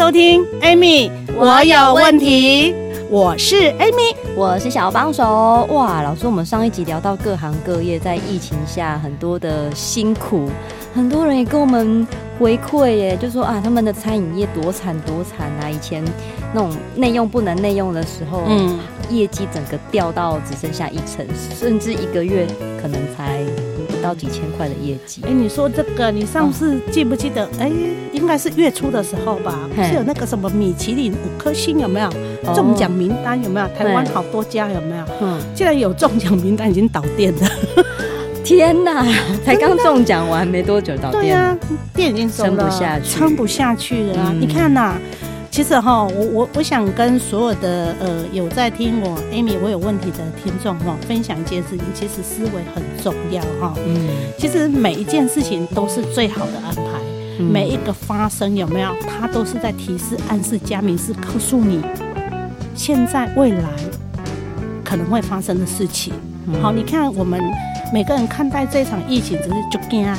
收听 Amy，我有问题。我是 Amy，我是小帮手。哇，老师，我们上一集聊到各行各业在疫情下很多的辛苦，很多人也跟我们回馈耶，就说啊，他们的餐饮业多惨多惨啊！以前那种内用不能内用的时候，嗯，业绩整个掉到只剩下一成，甚至一个月可能才。到几千块的业绩，哎，你说这个，你上次记不记得？哎、哦，应该是月初的时候吧，是有那个什么米其林五颗星有没有？中奖名单有没有？台湾好多家有没有？嗯，既然有中奖名单，已经倒店了。天哪，才刚中奖完没多久倒店，对啊，店已经撑不下去，撑不下去了啊！嗯、你看呐。其实哈，我我我想跟所有的呃有在听我 Amy 我有问题的听众哈，分享一件事情，其实思维很重要哈。嗯，其实每一件事情都是最好的安排，嗯、每一个发生有没有，它都是在提示、暗示、加明示，告诉你现在未来可能会发生的事情。嗯、好，你看我们每个人看待这场疫情，只是就惊啊，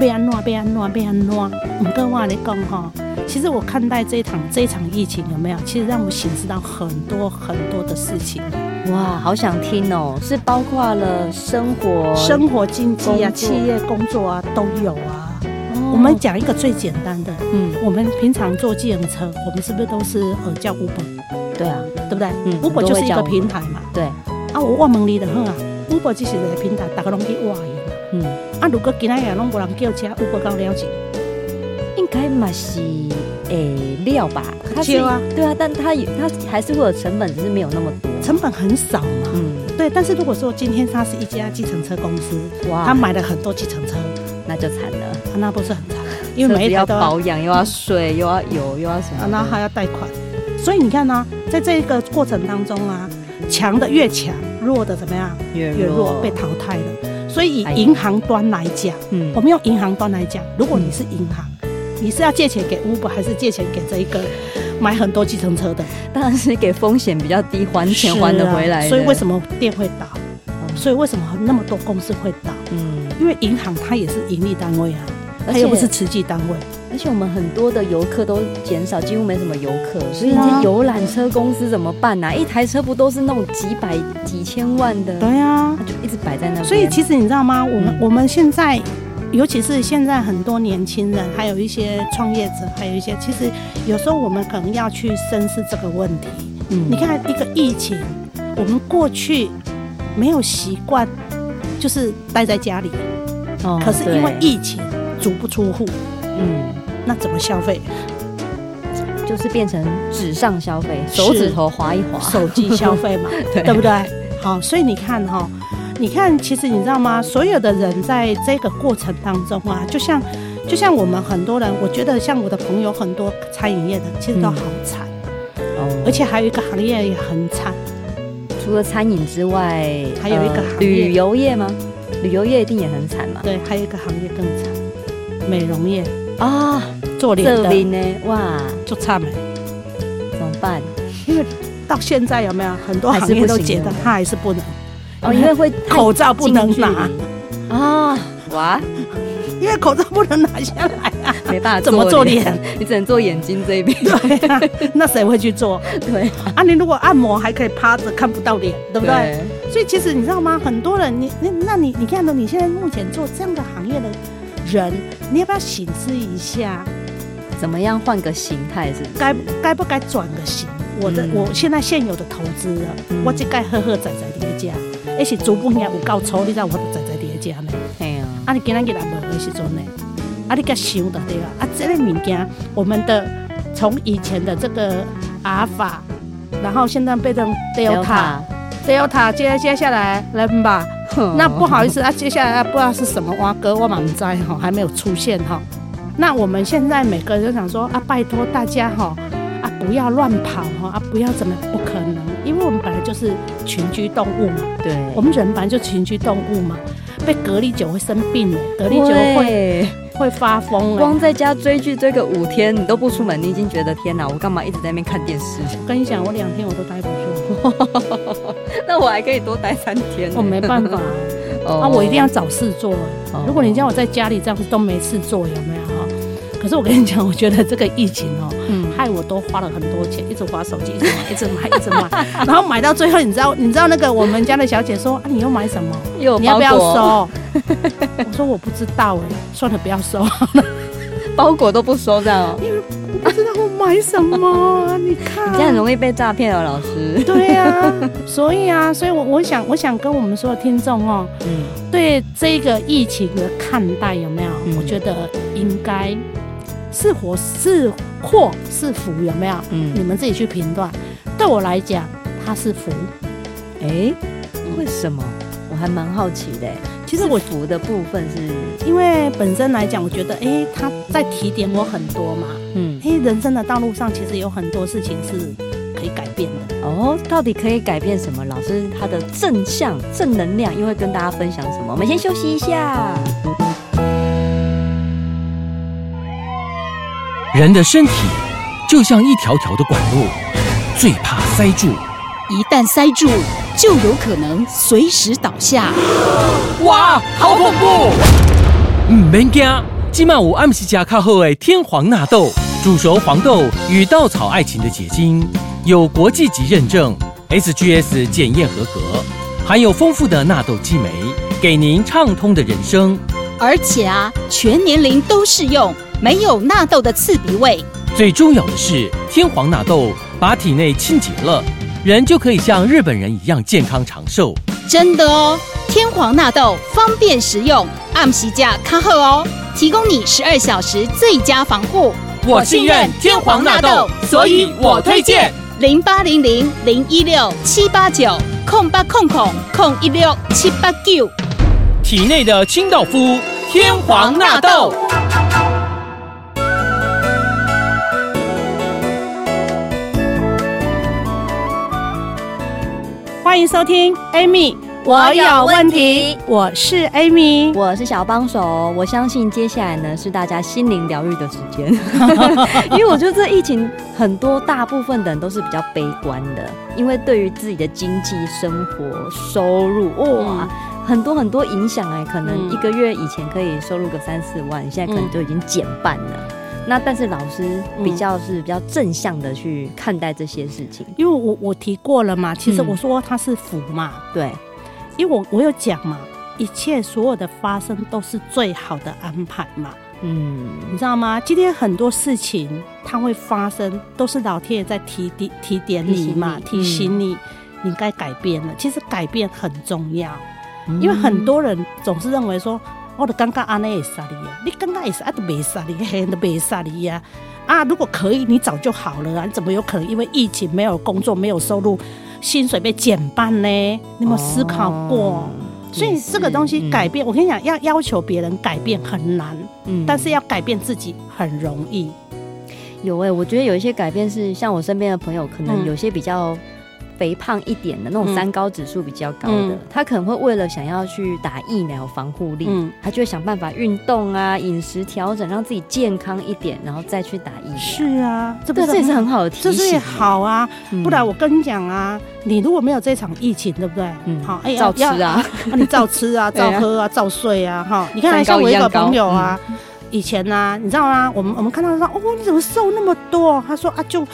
被安诺，被安诺，被安怎，唔跟话你讲哈。其实我看待这一场这一场疫情有没有？其实让我醒思到很多很多的事情。哇，好想听哦！是包括了生活、生活经济啊、企业工作啊都有啊。哦、我们讲一个最简单的，嗯，我们平常坐计程车，我们是不是都是呃叫 Uber？对啊，对不对？嗯，Uber 就是一个平台嘛。对。啊，我问问你的很啊，Uber 就是一个平台，大家拢去挖的嘛。嗯。啊，如果今天也拢无人叫车，Uber 够了解？应该嘛是诶料吧，它是啊，对啊，但它它还是会有成本，只是没有那么多，成本很少嘛。嗯，对。但是如果说今天它是一家计程车公司，哇，他买了很多计程车，那就惨了，那不是很惨？因为每一台都要保养，又要水，又要油，又要什么，那还要贷款。所以你看呢，在这一个过程当中啊，强的越强，弱的怎么样？越弱，被淘汰了。所以以银行端来讲，嗯，我们用银行端来讲，如果你是银行。你是要借钱给 Uber 还是借钱给这一个买很多计程车的？当然是给风险比较低、还钱还得回来、啊。所以为什么店会倒？嗯、所以为什么那么多公司会倒？嗯，因为银行它也是盈利单位啊，它又不是慈济单位。而且我们很多的游客都减少，几乎没什么游客，所以这些游览车公司怎么办呢、啊？一台车不都是那种几百几千万的？对啊，它就一直摆在那。所以其实你知道吗？我们、嗯、我们现在。尤其是现在很多年轻人，还有一些创业者，还有一些，其实有时候我们可能要去深思这个问题。嗯，你看一个疫情，我们过去没有习惯，就是待在家里。哦。可是因为疫情，足不出户。嗯。那怎么消费？就是变成纸上消费，手指头划一划，手机消费嘛，对，对不对？好，所以你看哈。你看，其实你知道吗？所有的人在这个过程当中啊，就像，就像我们很多人，我觉得像我的朋友很多餐饮业的，其实都好惨，哦，而且还有一个行业也很惨。除了餐饮之外，还有一个行业，旅游业吗？旅游业一定也很惨嘛。对，还有一个行业更惨，美容业啊，做脸的呢，哇，做差没，怎么办？因为到现在有没有很多行业都觉得他还是不能。哦，因为会口罩不能拿啊，哇！因为口罩不能拿下来啊，没办法，怎么做脸？你只能做眼睛这一边。对啊，那谁会去做？对啊，你如果按摩还可以趴着看不到脸，对不对？所以其实你知道吗？很多人，你你那你你看到你现在目前做这样的行业的人，你要不要醒思一下，怎么样换个形态？是该该不该转个型？我的我现在现有的投资啊，我就该呵呵仔仔叠加。那是主本也有够粗，你知道我都在在叠加呢。哎呀，啊你今天给他买的时阵呢？啊你给想的对吧？啊这个物件，我们的从以前的这个阿尔法，然后现在变成 Delta，Delta 接接下来来吧。那不好意思啊，接下来不知道是什么蛙哥，我满在哈，还没有出现哈。那我们现在每个人都想说啊，拜托大家哈啊，不要乱跑哈啊，不要怎么不可能，因为我们本来就是群居动物嘛。对，我们人本来就群居动物嘛，被隔离久会生病的，隔离久会会发疯。光在家追剧追个五天，你都不出门，你已经觉得天哪，我干嘛一直在那边看电视？我跟你讲，我两天我都待不住，那我还可以多待三天。我没办法。啊，我一定要找事做。如果你叫我在家里这样子都没事做，有没有哈？可是我跟你讲，我觉得这个疫情哦，害我都花了很多钱，一直花手机，一直买，一直买，一直买，然后买到最后，你知道，你知道那个我们家的小姐说啊，你又买什么？又你要不要收？我说我不知道哎，算了，不要收，包裹都不收这样。我不知道我买什么，你看，你这样很容易被诈骗哦，老师。对呀，所以啊，所以我我想，我想跟我们所有听众哦，嗯，对这个疫情的看待有没有？我觉得应该是祸是祸是福有没有？嗯，你们自己去评断。对我来讲，它是福。哎，为什么？我还蛮好奇的。其实我服的部分是因为本身来讲，我觉得哎，他在提点我很多嘛。嗯，因为人生的道路上其实有很多事情是可以改变的。哦，到底可以改变什么？老师他的正向正能量又会跟大家分享什么？我们先休息一下。人的身体就像一条条的管路，最怕塞住。一旦塞住，就有可能随时倒下。哇，好恐怖！唔免惊，今晚有暗时加卡好诶天皇纳豆，煮熟黄豆与稻草爱情的结晶，有国际级认证，SGS 检验合格，含有丰富的纳豆激酶，给您畅通的人生。而且啊，全年龄都适用，没有纳豆的刺鼻味。最重要的是，天皇纳豆把体内清洁了。人就可以像日本人一样健康长寿，真的哦！天皇纳豆方便食用，按时价卡好哦，提供你十二小时最佳防护。我信任天皇纳豆，所以我推荐零八零零零一六七八九空八空空空一六七八九，体内的清道夫天皇纳豆。欢迎收听，Amy，我有问题。我是 Amy，我是小帮手。我相信接下来呢是大家心灵疗愈的时间，因为我觉得这疫情很多大部分的人都是比较悲观的，因为对于自己的经济、生活、收入，哇，很多很多影响哎，可能一个月以前可以收入个三四万，现在可能就已经减半了。那但是老师比较是比较正向的去看待这些事情，因为我我提过了嘛，其实我说它是福嘛，嗯、对，因为我我有讲嘛，一切所有的发生都是最好的安排嘛，嗯，你知道吗？今天很多事情它会发生，都是老天爷在提点提点你嘛，提醒你。你该改变了。其实改变很重要，因为很多人总是认为说。我的尴尬阿内也杀你呀，你尴尬也是啊，都没杀你，黑都没杀你呀。啊，如果可以，你早就好了啊！你怎么有可能因为疫情没有工作、没有收入，薪水被减半呢？你有没有思考过？哦、所以这个东西改变，嗯、我跟你讲，要要求别人改变很难，嗯，但是要改变自己很容易。有哎、欸，我觉得有一些改变是像我身边的朋友，可能有些比较。肥胖一点的那种三高指数比较高的，嗯、他可能会为了想要去打疫苗防护力，嗯、他就会想办法运动啊，饮食调整，让自己健康一点，然后再去打疫苗。是啊，这这也是很好的提醒。这是好啊，嗯、不然我跟你讲啊，你如果没有这场疫情，对不对？嗯，好，哎，照吃啊，那你照吃啊，照喝啊，照睡啊，哈。你看，像我一个朋友啊，嗯、以前呢、啊，你知道吗？我们我们看到他说，哦，你怎么瘦那么多？他说啊，就。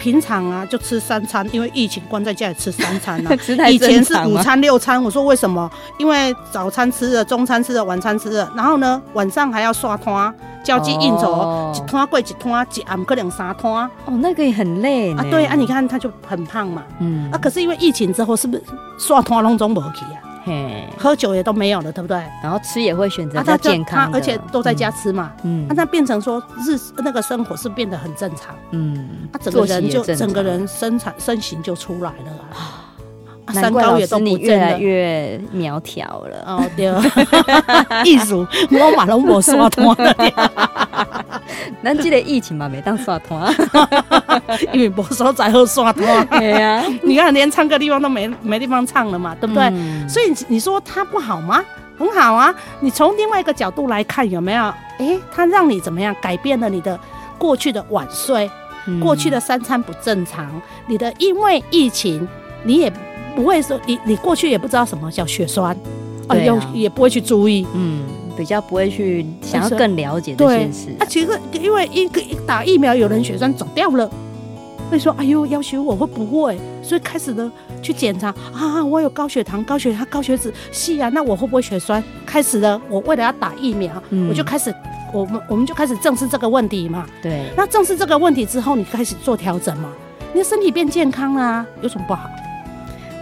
平常啊，就吃三餐，因为疫情关在家里吃三餐啊。以前是五餐六餐，我说为什么？因为早餐吃了，中餐吃了，晚餐吃了，然后呢，晚上还要刷摊，交际应酬，一摊过一摊，一暗可能三摊。哦，那个也很累啊。对啊，你看他就很胖嘛。嗯。啊，可是因为疫情之后，是不是刷摊拢总无去啊？嘿，喝酒也都没有了，对不对？然后吃也会选择比较健康，而且都在家吃嘛。嗯，那他变成说日那个生活是变得很正常。嗯，他整个人就整个人身材身形就出来了啊。三高也都你越来越苗条了。哦，对，艺术我马龙我刷脱了。咱这个疫情嘛，没当刷团，因为没所在好刷团。对呀，你看连唱歌地方都没没地方唱了嘛，对不对？嗯、所以你说它不好吗？很好啊。你从另外一个角度来看，有没有？哎，它让你怎么样改变了你的过去的晚睡，嗯、过去的三餐不正常，你的因为疫情，你也不会说你你过去也不知道什么叫血栓，啊，也、啊、也不会去注意，嗯。比较不会去想要更了解这件事。啊，其实因为一个一打疫苗，有人血栓走掉了，会说：“哎呦，要求我会不会？”所以开始呢去检查啊，我有高血糖、高血压、高血脂，是啊，那我会不会血栓？开始呢，我为了要打疫苗，嗯、我就开始，我们我们就开始正视这个问题嘛。对。那正视这个问题之后，你开始做调整嘛，你的身体变健康啦、啊，有什么不好？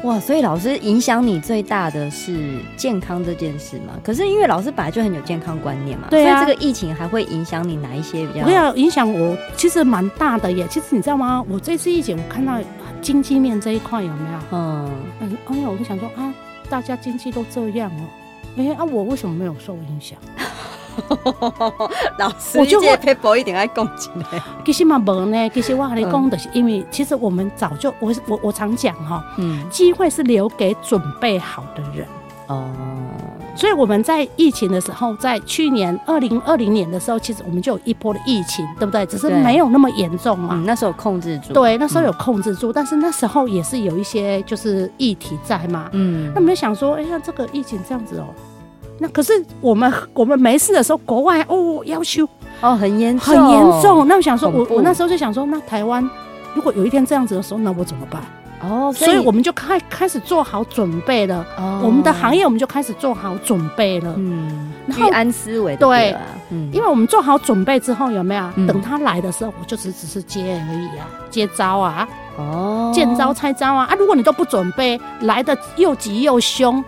哇，所以老师影响你最大的是健康这件事嘛？可是因为老师本来就很有健康观念嘛，对啊，所以这个疫情还会影响你哪一些比较？不要影响我，其实蛮大的耶。其实你知道吗？我这次疫情，我看到经济面这一块有没有？嗯嗯，哎呀，我就想说啊，大家经济都这样了，哎、欸、啊，我为什么没有受影响？老师，我就会佩服一点爱共情的。其实嘛，无呢。其实我跟你讲的是，因为其实我们早就，我我我常讲哈，嗯，机会是留给准备好的人。哦，所以我们在疫情的时候，在去年二零二零年的时候，其实我们就有一波的疫情，对不对？只是没有那么严重嘛。嗯，那时候控制住。对，那时候有控制住，但是那时候也是有一些就是议题在嘛。嗯，那我们就想说，哎呀，这个疫情这样子哦。那可是我们我们没事的时候，国外哦要求哦很严很严重。那我想说，我我那时候就想说，那台湾如果有一天这样子的时候，那我怎么办？哦，所以，我们就开开始做好准备了。哦，我们的行业我们就开始做好准备了。嗯，居安思危。对，嗯，因为我们做好准备之后，有没有？等他来的时候，我就只只是接而已啊，接招啊。哦，见招拆招啊！啊，如果你都不准备，来的又急又凶。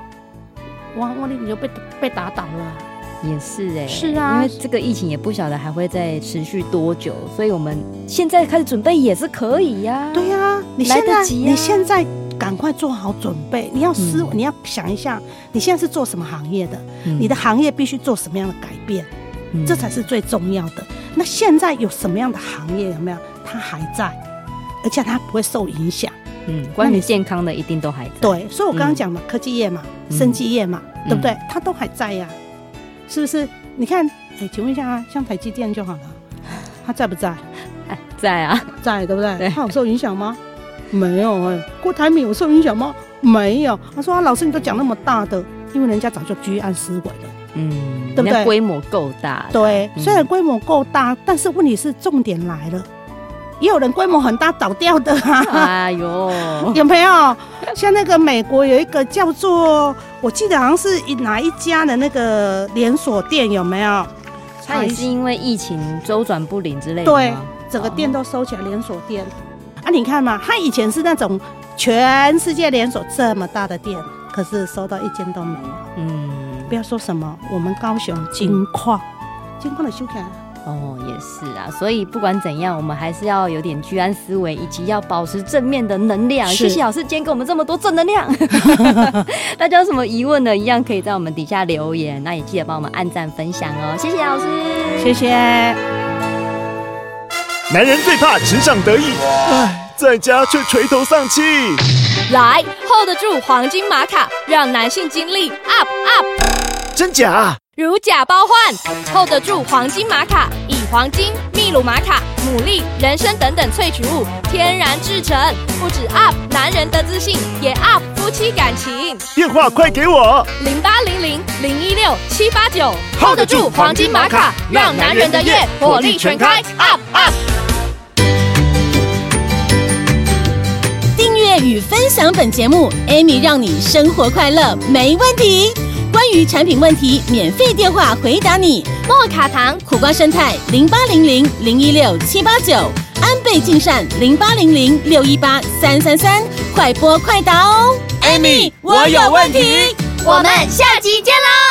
哇！我你就被被打倒了，也是哎、欸，是啊，因为这个疫情也不晓得还会再持续多久，所以我们现在开始准备也是可以呀、啊。对呀、啊，你现在、啊、你现在赶快做好准备，你要思，嗯、你要想一下，你现在是做什么行业的？嗯、你的行业必须做什么样的改变？嗯、这才是最重要的。那现在有什么样的行业有没有？它还在，而且它不会受影响。嗯，关于健康的一定都还在。对，所以我刚刚讲嘛，科技业嘛，生技业嘛，对不对？它都还在呀，是不是？你看，哎，请问一下啊，像台积电就好了，它在不在？哎，在啊，在，对不对？它有受影响吗？没有哎。郭台铭有受影响吗？没有。他说啊，老师你都讲那么大的，因为人家早就居安思危了，嗯，对不对？规模够大。对，虽然规模够大，但是问题是重点来了。也有人规模很大倒掉的啊！哎呦，有没有？像那个美国有一个叫做，我记得好像是哪一家的那个连锁店，有没有？它也是因为疫情周转不灵之类的。对，整个店都收起来，连锁店。啊，你看嘛，它以前是那种全世界连锁这么大的店，可是收到一间都没有。嗯，不要说什么，我们高雄金矿，金矿的修改。哦，也是啊，所以不管怎样，我们还是要有点居安思危，以及要保持正面的能量。是谢谢老师今天给我们这么多正能量。大家有什么疑问呢？一样可以在我们底下留言，那也记得帮我们按赞分享哦。谢谢老师，谢谢。男人最怕职场得意，唉，在家却垂头丧气。来，hold 得住黄金玛卡，让男性精力 up up。真假？如假包换，hold 得住黄金玛卡，以黄金、秘鲁玛卡、牡蛎、人参等等萃取物天然制成，不止 up 男人的自信，也 up 夫妻感情。电话快给我，零八零零零一六七八九，hold 得住黄金玛卡，让男人的夜火力全开，up up。订阅与分享本节目，Amy 让你生活快乐没问题。关于产品问题，免费电话回答你。莫卡糖、苦瓜生态零八零零零一六七八九，安倍晋善零八零零六一八三三三，快播快答哦。Amy，我有问题，我们下集见喽。